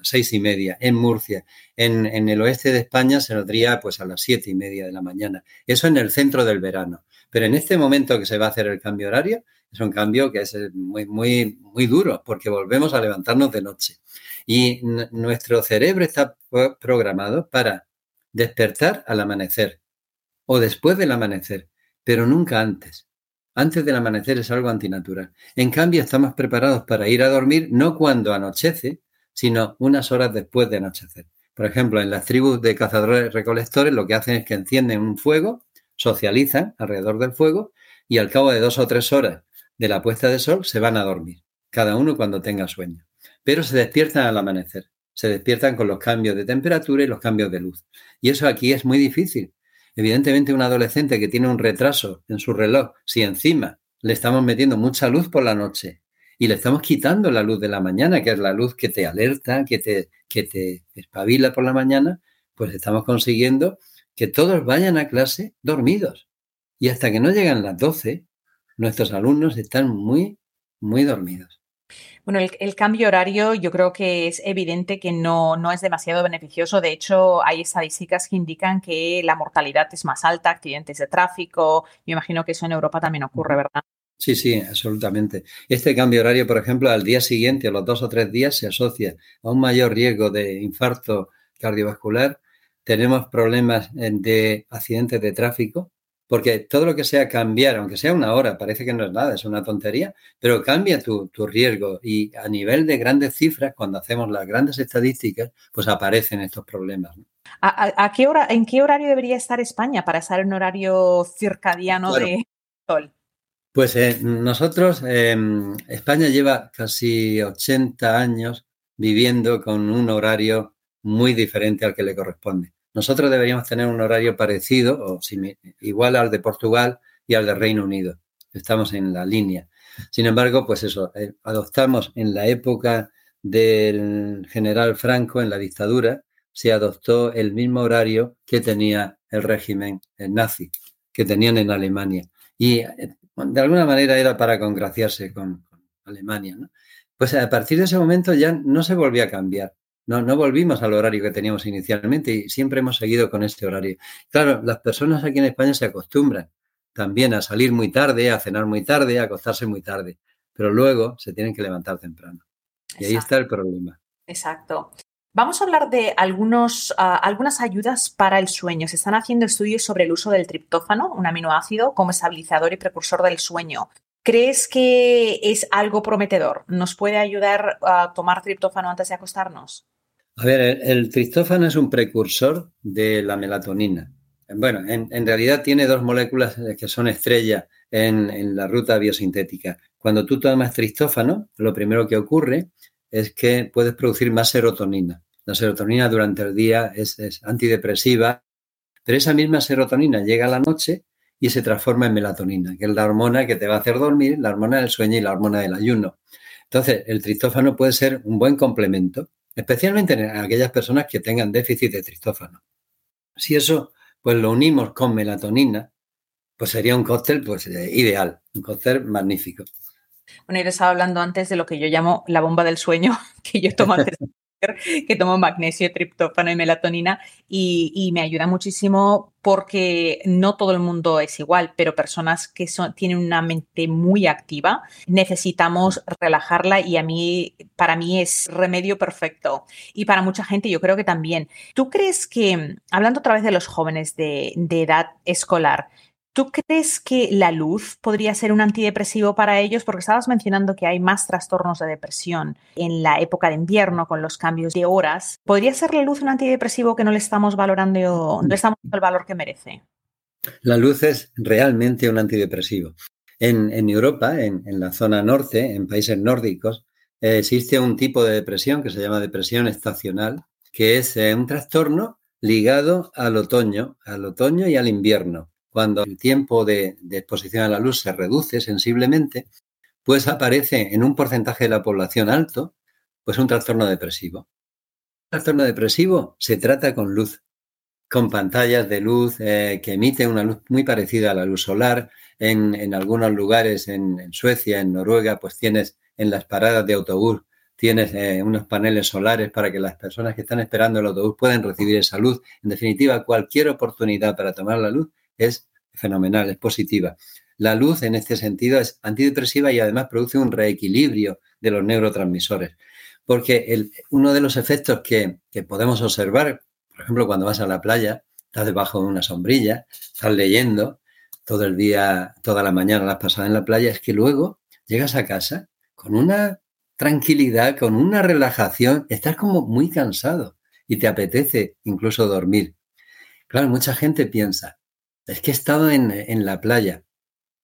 seis y media en Murcia. En, el oeste de España se notría pues a las siete y media de la mañana. Eso en el centro del verano. Pero en este momento que se va a hacer el cambio horario, es un cambio que es eh, muy, muy, muy duro porque volvemos a levantarnos de noche. Y nuestro cerebro está programado para despertar al amanecer o después del amanecer, pero nunca antes. Antes del amanecer es algo antinatural. En cambio, estamos preparados para ir a dormir no cuando anochece, sino unas horas después de anochecer. Por ejemplo, en las tribus de cazadores recolectores lo que hacen es que encienden un fuego, socializan alrededor del fuego y al cabo de dos o tres horas de la puesta de sol se van a dormir, cada uno cuando tenga sueño. Pero se despiertan al amanecer, se despiertan con los cambios de temperatura y los cambios de luz. Y eso aquí es muy difícil. Evidentemente un adolescente que tiene un retraso en su reloj, si encima le estamos metiendo mucha luz por la noche y le estamos quitando la luz de la mañana, que es la luz que te alerta, que te, que te espabila por la mañana, pues estamos consiguiendo que todos vayan a clase dormidos. Y hasta que no llegan las 12, nuestros alumnos están muy, muy dormidos. Bueno, el, cambio horario yo creo que es evidente que no, no, es demasiado beneficioso. De hecho, hay estadísticas que indican que la mortalidad es más alta, accidentes de tráfico. Me imagino que eso en Europa también ocurre, ¿verdad? Sí, sí, absolutamente. Este cambio horario, por ejemplo, al día siguiente, a los dos o tres días, se asocia a un mayor riesgo de infarto cardiovascular. Tenemos problemas de accidentes de tráfico, porque todo lo que sea cambiar, aunque sea una hora, parece que no es nada, es una tontería, pero cambia tu, riesgo y a nivel de grandes cifras, cuando hacemos las grandes estadísticas, pues aparecen estos problemas. ¿A, qué hora, ¿En qué horario debería estar España para estar en un horario circadiano de sol? Pues eh, nosotros, em, España lleva casi 80 años viviendo con un horario muy diferente al que le corresponde. Nosotros deberíamos tener un horario parecido o igual al de Portugal, y al del Reino Unido. Estamos en la línea. Sin embargo, pues eso, eh, adoptamos en la época del general Franco, en la dictadura, se adoptó el mismo horario que tenía el régimen nazi, que tenían en Alemania. Y eh, de alguna manera era para congraciarse con, Alemania. Pues a partir de ese momento ya no se volvió a cambiar. No, no volvimos al horario que teníamos inicialmente y siempre hemos seguido con este horario. Claro, las personas aquí en España se acostumbran también a salir muy tarde, a cenar muy tarde, a acostarse muy tarde, pero luego se tienen que levantar temprano. Y ahí está el problema. Exacto. Vamos a hablar de algunos, ah, algunas ayudas para el sueño. Se están haciendo estudios sobre el uso del triptófano, un aminoácido, como estabilizador y precursor del sueño. ¿Crees que es algo prometedor? ¿Nos puede ayudar a tomar triptófano antes de acostarnos? A ver, el, triptófano es un precursor de la melatonina. Bueno, en, realidad tiene dos moléculas que son estrellas en, en, la ruta biosintética. Cuando tú tomas triptófano, lo primero que ocurre es que puedes producir más serotonina. La serotonina durante el día es, es antidepresiva, pero esa misma serotonina llega a la noche y se transforma en melatonina, que es la hormona que te va a hacer dormir, la hormona del sueño y la hormona del ayuno. Entonces, el triptófano puede ser un buen complemento especialmente en aquellas personas que tengan déficit de tristófano. Si eso pues lo unimos con melatonina, pues sería un cóctel pues ideal, un cóctel magnífico. Bueno, yo estaba hablando antes de lo que yo llamo la bomba del sueño, que yo tomo antes que tomo magnesio, triptófano y melatonina y, me ayuda muchísimo porque no todo el mundo es igual, pero personas que son, tienen una mente muy activa necesitamos relajarla y a mí, para mí es remedio perfecto y para mucha gente yo creo que también. ¿Tú crees que, hablando otra vez de los jóvenes de edad escolar, ¿Tú crees que la luz podría ser un antidepresivo para ellos? Porque estabas mencionando que hay más trastornos de depresión en la época de invierno con los cambios de horas. ¿Podría ser la luz un antidepresivo que no le estamos valorando, no le estamos dando el valor que merece? La luz es realmente un antidepresivo. En, Europa, en, la zona norte, en países nórdicos, existe un tipo de depresión que se llama depresión estacional, que es eh, un trastorno ligado al otoño, al otoño y al invierno cuando el tiempo de, exposición a la luz se reduce sensiblemente, pues aparece en un porcentaje de la población alto, pues un trastorno depresivo. Un trastorno depresivo se trata con luz, con pantallas de luz eh, que emiten una luz muy parecida a la luz solar. En, algunos lugares, en, Suecia, en Noruega, pues tienes en las paradas de autobús, tienes eh, unos paneles solares para que las personas que están esperando el autobús puedan recibir esa luz. En definitiva, cualquier oportunidad para tomar la luz es fenomenal, es positiva. La luz en este sentido es antidepresiva y además produce un reequilibrio de los neurotransmisores. Porque uno de los efectos que, podemos observar, por ejemplo, cuando vas a la playa, estás debajo de una sombrilla, estás leyendo todo el día, toda la mañana la has pasado en la playa, es que luego llegas a casa con una tranquilidad, con una relajación, estás como muy cansado y te apetece incluso dormir. Claro, mucha gente piensa, es que he estado en, la playa.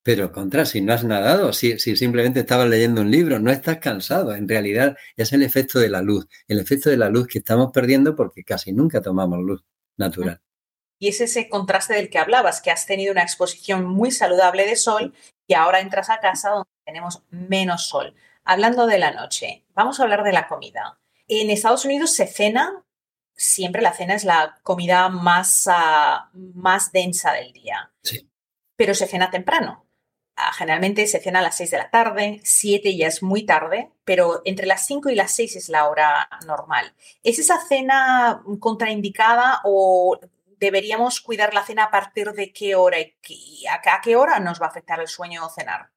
Pero contra, si no has nadado, si, si, simplemente estabas leyendo un libro, no estás cansado. En realidad es el efecto de la luz, el efecto de la luz que estamos perdiendo porque casi nunca tomamos luz natural. Y es ese contraste del que hablabas, que has tenido una exposición muy saludable de sol y ahora entras a casa donde tenemos menos sol. Hablando de la noche, vamos a hablar de la comida. En Estados Unidos se cena siempre la cena es la comida más, ah, más densa del día. Sí. Pero se cena temprano. Ah, generalmente se cena a las 6 de la tarde, 7 ya es muy tarde, pero entre las 5 y las 6 es la hora normal. ¿Es esa cena contraindicada o deberíamos cuidar la cena a partir de qué hora y a qué hora nos va a afectar el sueño o cenar?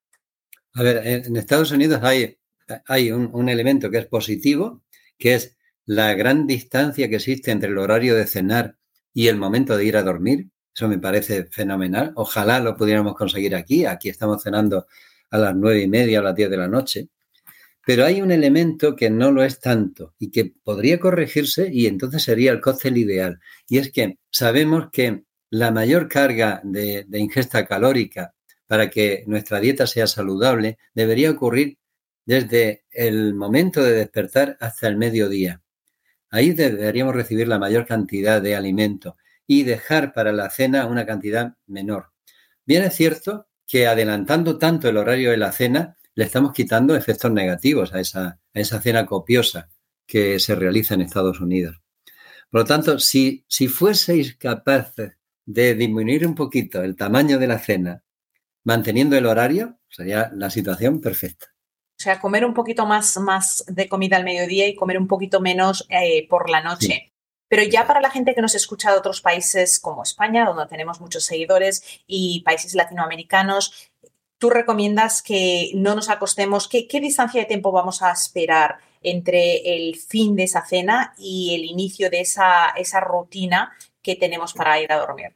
A ver, en Estados Unidos hay, hay un elemento que es positivo, que es la gran distancia que existe entre el horario de cenar y el momento de ir a dormir. Eso me parece fenomenal. Ojalá lo pudiéramos conseguir aquí. Aquí estamos cenando a las nueve y media, a las diez de la noche. Pero hay un elemento que no lo es tanto y que podría corregirse y entonces sería el cóctel ideal. Y es que sabemos que la mayor carga de, de ingesta calórica para que nuestra dieta sea saludable debería ocurrir desde el momento de despertar hasta el mediodía. Ahí deberíamos recibir la mayor cantidad de alimento y dejar para la cena una cantidad menor. Bien es cierto que adelantando tanto el horario de la cena, le estamos quitando efectos negativos a esa, a esa cena copiosa que se realiza en Estados Unidos. Por lo tanto, si, si fueseis capaces de disminuir un poquito el tamaño de la cena, manteniendo el horario, sería la situación perfecta. O sea, comer un poquito más, más de comida al mediodía y comer un poquito menos eh, por la noche. Pero ya para la gente que nos escucha de otros países como España, donde tenemos muchos seguidores, y países latinoamericanos, ¿tú recomiendas que no nos acostemos? ¿Qué, qué distancia de tiempo vamos a esperar entre el fin de esa cena y el inicio de esa, esa rutina que tenemos para ir a dormir?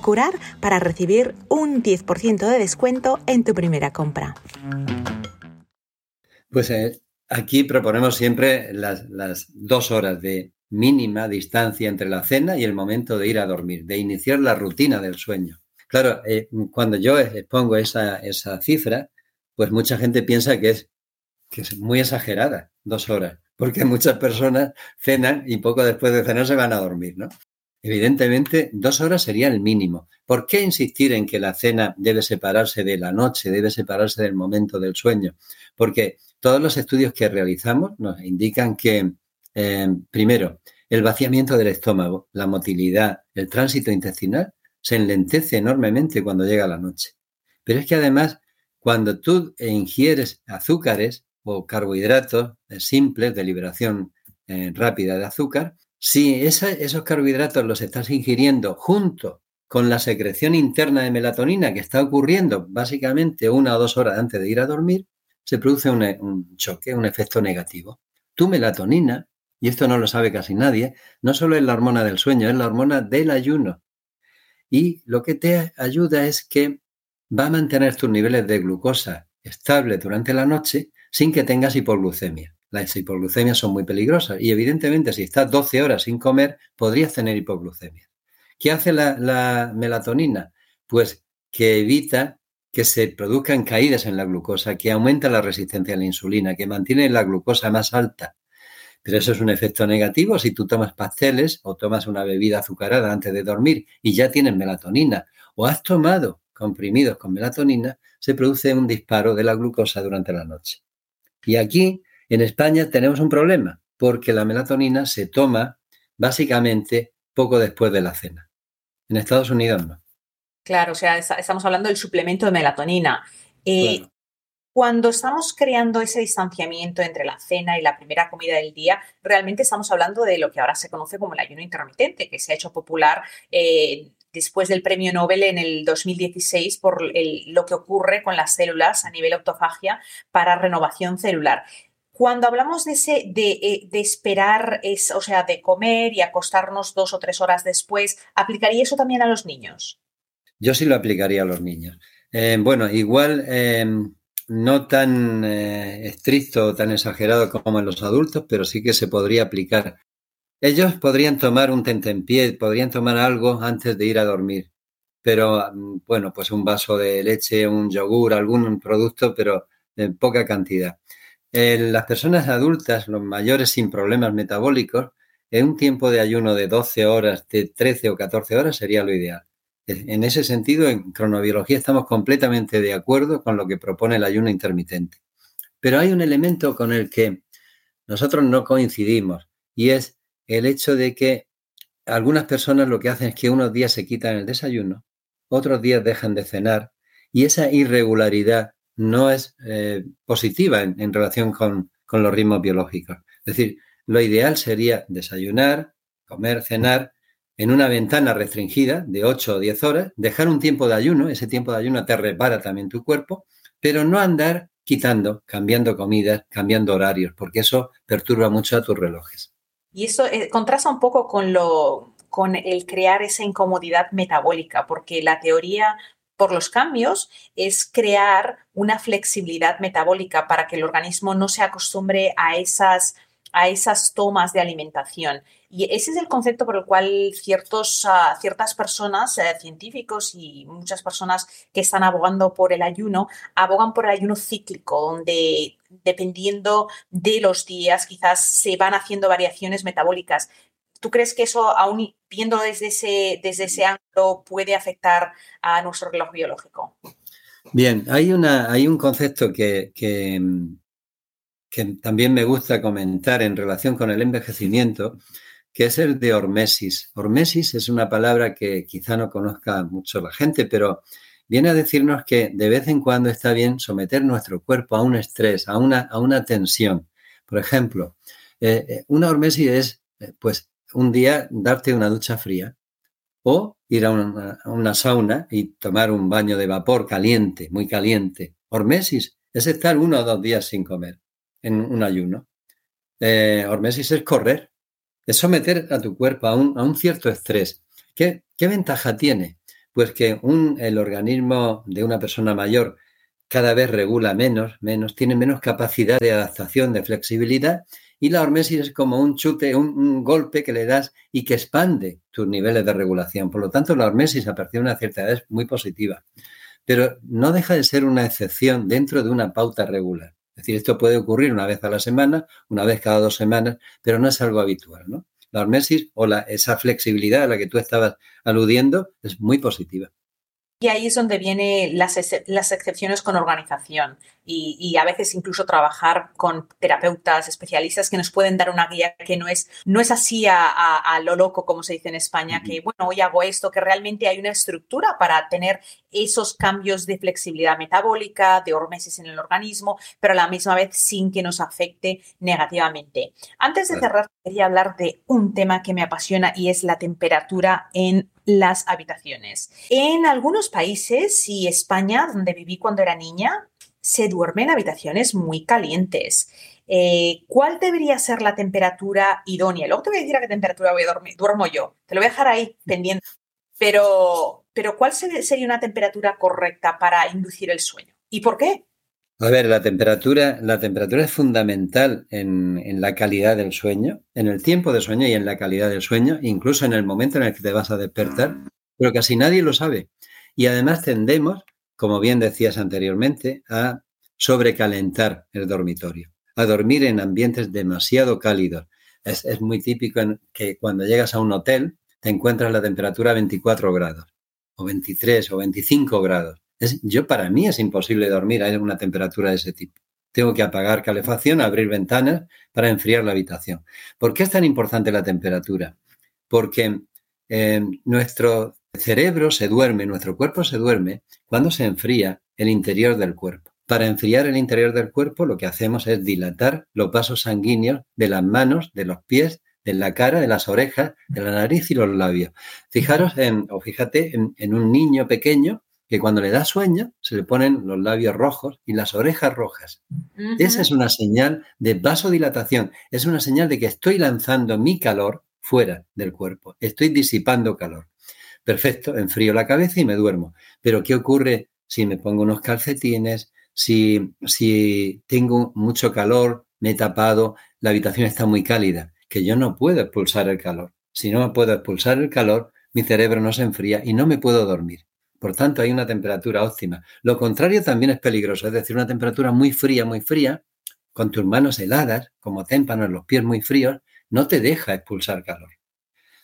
curar para recibir un 10% de descuento en tu primera compra. Pues eh, aquí proponemos siempre las, dos horas de mínima distancia entre la cena y el momento de ir a dormir, de iniciar la rutina del sueño. Claro, eh, cuando yo expongo esa, esa cifra, pues mucha gente piensa que es, que es muy exagerada, dos horas, porque muchas personas cenan y poco después de cenar se van a dormir, ¿no? Evidentemente, dos horas sería el mínimo. ¿Por qué insistir en que la cena debe separarse de la noche, debe separarse del momento del sueño? Porque todos los estudios que realizamos nos indican que, eh, primero, el vaciamiento del estómago, la motilidad, el tránsito intestinal se enlentece enormemente cuando llega la noche. Pero es que además, cuando tú ingieres azúcares o carbohidratos simples de liberación eh, rápida de azúcar, si esos carbohidratos los estás ingiriendo junto con la secreción interna de melatonina que está ocurriendo básicamente una o dos horas antes de ir a dormir, se produce un, choque, un efecto negativo. Tu melatonina, y esto no lo sabe casi nadie, no solo es la hormona del sueño, es la hormona del ayuno. Y lo que te ayuda es que va a mantener tus niveles de glucosa estables durante la noche sin que tengas hipoglucemia. Las hipoglucemias son muy peligrosas y evidentemente si estás 12 horas sin comer podrías tener hipoglucemia. ¿Qué hace la, melatonina? Pues que evita que se produzcan caídas en la glucosa, que aumenta la resistencia a la insulina, que mantiene la glucosa más alta. Pero eso es un efecto negativo si tú tomas pasteles o tomas una bebida azucarada antes de dormir y ya tienes melatonina o has tomado comprimidos con melatonina, se produce un disparo de la glucosa durante la noche. Y aquí en España tenemos un problema porque la melatonina se toma básicamente poco después de la cena. En Estados Unidos no. Claro, o sea, estamos hablando del suplemento de melatonina. Eh, cuando estamos creando ese distanciamiento entre la cena y la primera comida del día, realmente estamos hablando de lo que ahora se conoce como el ayuno intermitente, que se ha hecho popular eh, después del premio Nobel en el 2016 por lo que ocurre con las células a nivel autofagia para renovación celular. Cuando hablamos de ese, de, eh, esperar, es, o sea, de comer y acostarnos dos o tres horas después, ¿aplicaría eso también a los niños? Yo sí lo aplicaría a los niños. Eh, bueno, igual em, no tan eh, estricto, tan exagerado como en los adultos, pero sí que se podría aplicar. Ellos podrían tomar un tentempié, podrían tomar algo antes de ir a dormir, pero mm, bueno, pues un vaso de leche, un yogur, algún producto, pero en poca cantidad. En las personas adultas, los mayores sin problemas metabólicos, en un tiempo de ayuno de 12 horas, de 13 o 14 horas sería lo ideal. En ese sentido, en cronobiología estamos completamente de acuerdo con lo que propone el ayuno intermitente. Pero hay un elemento con el que nosotros no coincidimos y es el hecho de que algunas personas lo que hacen es que unos días se quitan el desayuno, otros días dejan de cenar y esa irregularidad no es eh, positiva en, relación con, los ritmos biológicos. Es decir, lo ideal sería desayunar, comer, cenar en una ventana restringida de 8 o 10 horas, dejar un tiempo de ayuno, ese tiempo de ayuno te repara también tu cuerpo, pero no andar quitando, cambiando comidas, cambiando horarios, porque eso perturba mucho a tus relojes. Y eso eh, contrasta un poco con lo, con el crear esa incomodidad metabólica, porque la teoría por los cambios es crear una flexibilidad metabólica para que el organismo no se acostumbre a esas, a esas tomas de alimentación. Y ese es el concepto por el cual ciertos, uh, ciertas personas, uh, científicos y muchas personas que están abogando por el ayuno, abogan por el ayuno cíclico, donde dependiendo de los días quizás se van haciendo variaciones metabólicas. ¿Tú crees que eso, aún viendo desde ese, desde ese ángulo, puede afectar a nuestro reloj biológico? Bien, hay, una, hay un concepto que, que, que también me gusta comentar en relación con el envejecimiento, que es el de hormesis. Hormesis es una palabra que quizá no conozca mucho la gente, pero viene a decirnos que de vez en cuando está bien someter nuestro cuerpo a un estrés, a una, a una tensión. Por ejemplo, eh, eh, una hormesis es, eh, pues, un día darte una ducha fría o ir a una, sauna y tomar un baño de vapor caliente, muy caliente. Hormesis es estar uno o dos días sin comer en un ayuno. hormesis es correr, es someter a tu cuerpo a un, a un cierto estrés. ¿Qué, ¿Qué, ventaja tiene? Pues que un, el organismo de una persona mayor cada vez regula menos, menos, tiene menos capacidad de adaptación, de flexibilidad, y la hormesis es como un chute, un, golpe que le das y que expande tus niveles de regulación. Por lo tanto, la hormesis a partir de una cierta edad es muy positiva, pero no deja de ser una excepción dentro de una pauta regular. Es decir, esto puede ocurrir una vez a la semana, una vez cada dos semanas, pero no es algo habitual, ¿no? La hormesis o la, esa flexibilidad a la que tú estabas aludiendo es muy positiva. Y ahí es donde vienen las, las excepciones con organización y, y, a veces incluso trabajar con terapeutas especialistas que nos pueden dar una guía que no es, no es así a, a, a lo loco, como se dice en España, uh -huh. que bueno, hoy hago esto, que realmente hay una estructura para tener esos cambios de flexibilidad metabólica, de hormesis en el organismo, pero a la misma vez sin que nos afecte negativamente. Antes de cerrar, quería hablar de un tema que me apasiona y es la temperatura en las habitaciones. En algunos países y España, donde viví cuando era niña, se duerme en habitaciones muy calientes. Eh, ¿Cuál debería ser la temperatura idónea? Luego te voy a decir a qué temperatura voy a dormir, duermo yo. Te lo voy a dejar ahí pendiente. Pero, pero ¿cuál sería una temperatura correcta para inducir el sueño? ¿Y por qué? A ver, la temperatura, la temperatura es fundamental en, en, la calidad del sueño, en el tiempo de sueño y en la calidad del sueño, incluso en el momento en el que te vas a despertar, pero casi nadie lo sabe. Y además tendemos, como bien decías anteriormente, a sobrecalentar el dormitorio, a dormir en ambientes demasiado cálidos. Es, muy típico que cuando llegas a un hotel te encuentras la temperatura a 24 grados, o 23 o 25 grados. Yo para mí es imposible dormir a una temperatura de ese tipo. Tengo que apagar calefacción, abrir ventanas para enfriar la habitación. ¿Por qué es tan importante la temperatura? Porque eh, nuestro cerebro se duerme, nuestro cuerpo se duerme cuando se enfría el interior del cuerpo. Para enfriar el interior del cuerpo lo que hacemos es dilatar los vasos sanguíneos de las manos, de los pies, de la cara, de las orejas, de la nariz y los labios. Fijaros en, o fíjate en, en un niño pequeño que cuando le da sueño se le ponen los labios rojos y las orejas rojas. Uh -huh. Esa es una señal de vasodilatación, es una señal de que estoy lanzando mi calor fuera del cuerpo, estoy disipando calor. Perfecto, enfrío la cabeza y me duermo. Pero ¿qué ocurre si me pongo unos calcetines, si, si tengo mucho calor, me he tapado, la habitación está muy cálida, que yo no puedo expulsar el calor. Si no puedo expulsar el calor, mi cerebro no se enfría y no me puedo dormir. Por tanto, hay una temperatura óptima. Lo contrario también es peligroso, es decir, una temperatura muy fría, muy fría, con tus manos heladas, como témpanos, los pies muy fríos, no te deja expulsar calor.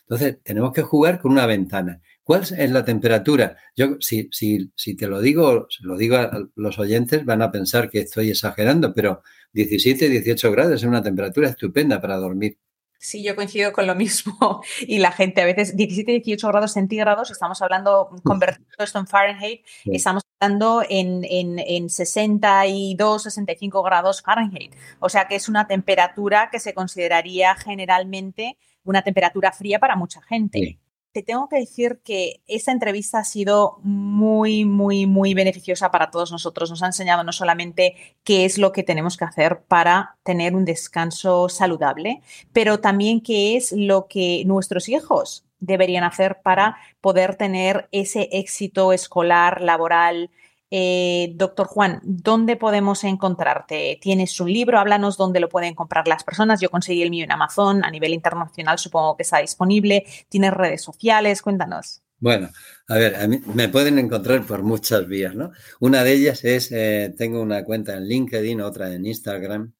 Entonces, tenemos que jugar con una ventana. ¿Cuál es la temperatura? Yo, si, si, si te lo digo, se lo digo a los oyentes, van a pensar que estoy exagerando, pero 17, 18 grados es una temperatura estupenda para dormir. Sí, yo coincido con lo mismo. Y la gente a veces, 17, 18 grados centígrados, estamos hablando, convertido esto en Fahrenheit, sí. estamos hablando en, en, en 62, 65 grados Fahrenheit. O sea que es una temperatura que se consideraría generalmente una temperatura fría para mucha gente. Sí te tengo que decir que esta entrevista ha sido muy, muy, muy beneficiosa para todos nosotros. Nos ha enseñado no solamente qué es lo que tenemos que hacer para tener un descanso saludable, pero también qué es lo que nuestros hijos deberían hacer para poder tener ese éxito escolar, laboral. Eh, doctor Juan, ¿dónde podemos encontrarte? ¿Tienes un libro? Háblanos dónde lo pueden comprar las personas. Yo conseguí el mío en Amazon, a nivel internacional supongo que está disponible. ¿Tienes redes sociales? Cuéntanos. Bueno, a ver, a mí me pueden encontrar por muchas vías, ¿no? Una de ellas es, eh, tengo una cuenta en LinkedIn, otra en Instagram,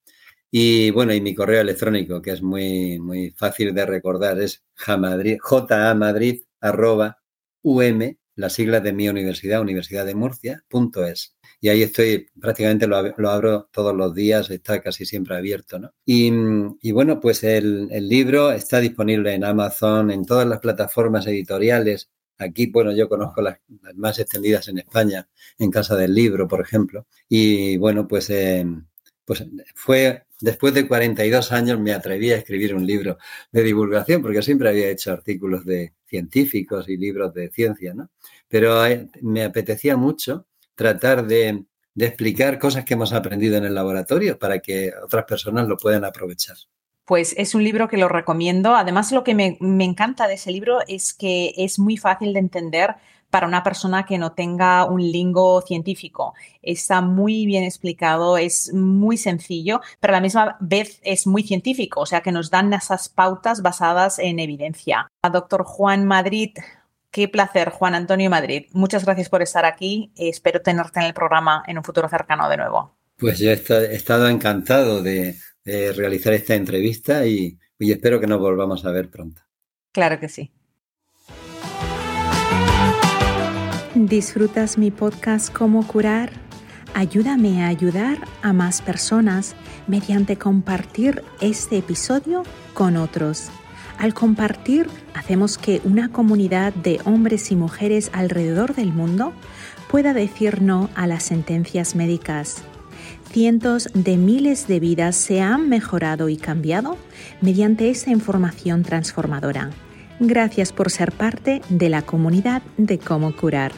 y bueno, y mi correo electrónico, que es muy, muy fácil de recordar, es jamadrid, jamadrid, arroba, um, la sigla de mi universidad, Universidad de Murcia, punto es. Y ahí estoy, prácticamente lo, abro todos los días, está casi siempre abierto, ¿no? Y, y bueno, pues el, el, libro está disponible en Amazon, en todas las plataformas editoriales Aquí, bueno, yo conozco las, más extendidas en España, en Casa del Libro, por ejemplo. Y bueno, pues, eh, pues fue después de 42 años me atreví a escribir un libro de divulgación, porque siempre había hecho artículos de científicos y libros de ciencia, ¿no? Pero eh, me apetecía mucho tratar de, de explicar cosas que hemos aprendido en el laboratorio para que otras personas lo puedan aprovechar pues es un libro que lo recomiendo. Además, lo que me, encanta de ese libro es que es muy fácil de entender para una persona que no tenga un lingo científico. Está muy bien explicado, es muy sencillo, pero a la misma vez es muy científico, o sea que nos dan esas pautas basadas en evidencia. A doctor Juan Madrid, qué placer, Juan Antonio Madrid. Muchas gracias por estar aquí. Espero tenerte en el programa en un futuro cercano de nuevo. Pues yo he estado encantado de, realizar esta entrevista y, y espero que nos volvamos a ver pronto. Claro que sí. ¿Disfrutas mi podcast Cómo curar? Ayúdame a ayudar a más personas mediante compartir este episodio con otros. Al compartir, hacemos que una comunidad de hombres y mujeres alrededor del mundo pueda decir no a las sentencias médicas cientos de miles de vidas se han mejorado y cambiado mediante esa información transformadora. Gracias por ser parte de la comunidad de cómo curar.